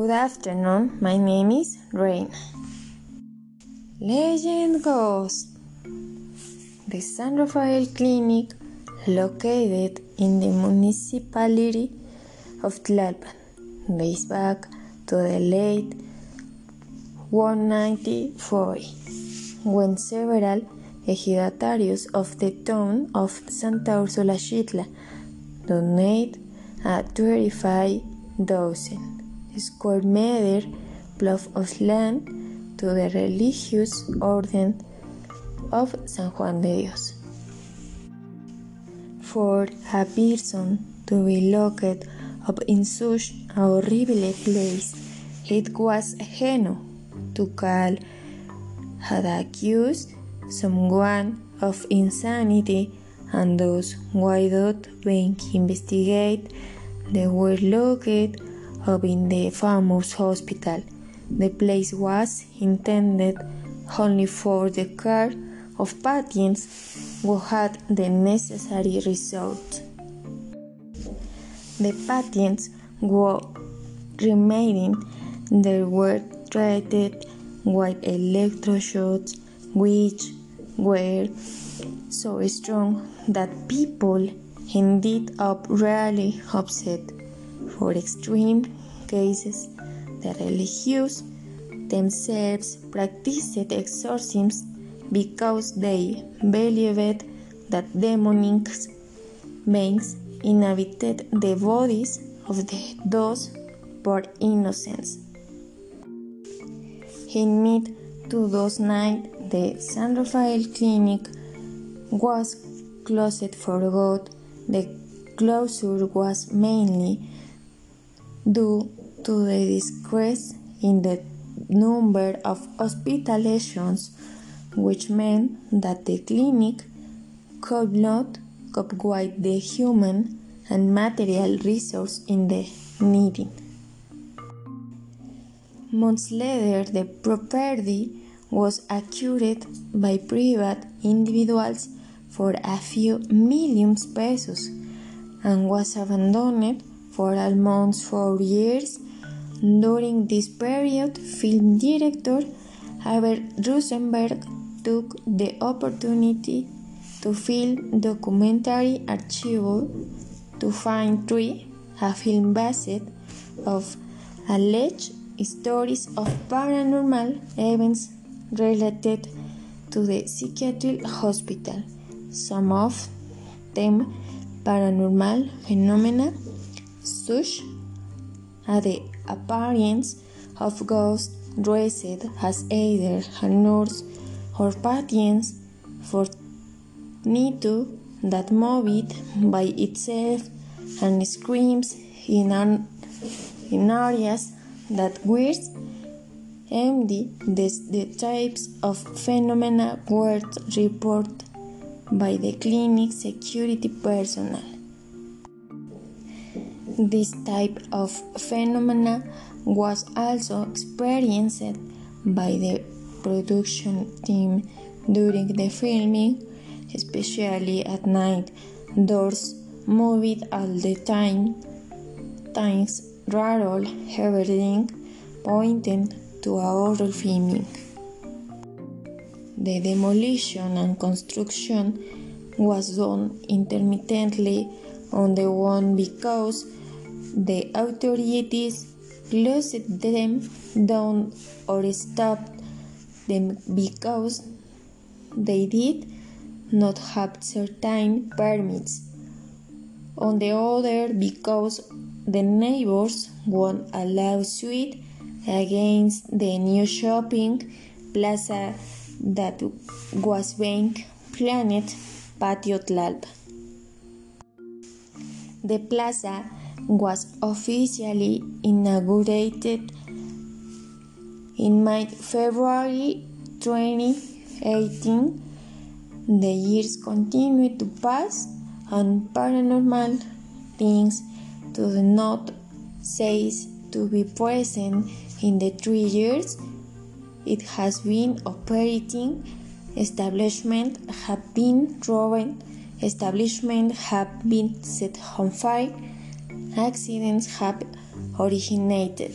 Good afternoon, my name is Rain. Legend Ghost. The San Rafael Clinic, located in the municipality of Tlalpan, dates back to the late 194 when several ejidatarios of the town of Santa Ursula Xitla donated a 25,000 square meter plot of land to the religious order of San Juan de Dios. For a person to be locked up in such a horrible place, it was enough to call had accused someone of insanity and those without being investigated they were locked up in the famous hospital. The place was intended only for the care of patients who had the necessary resources. The patients who remaining there were treated with electroshocks which were so strong that people ended up really upset. For extreme cases, the religious themselves practiced exorcisms because they believed that demonic beings inhabited the bodies of the, those poor innocents. In mid 2009, the San Rafael Clinic was closed for good. The closure was mainly due to the decrease in the number of hospitalizations, which meant that the clinic could not cope with the human and material resource in the needing. Months later, the property was acquired by private individuals for a few millions pesos and was abandoned for almost four years. During this period, film director Albert Rosenberg took the opportunity to film documentary archival to find three, a film based of alleged stories of paranormal events related to the psychiatric hospital, some of them paranormal phenomena such as the appearance of ghosts dressed as either a nurse or patients for Nitu that moved by itself and screams in, an, in areas that were empty. The, the types of phenomena were reported by the clinic security personnel. This type of phenomena was also experienced by the production team during the filming, especially at night. Doors moved all the time, things rattled, everything pointing to a horror filming. The demolition and construction was done intermittently on the one because the authorities closed them down or stopped them because they did not have certain permits. On the other, because the neighbors won a lawsuit against the new shopping plaza that was being planned Patio Tlalpan. The plaza was officially inaugurated in February 2018. The years continued to pass, and paranormal things do not cease to be present in the three years it has been operating. Establishment have been ruined establishments have been set on fire, accidents have originated.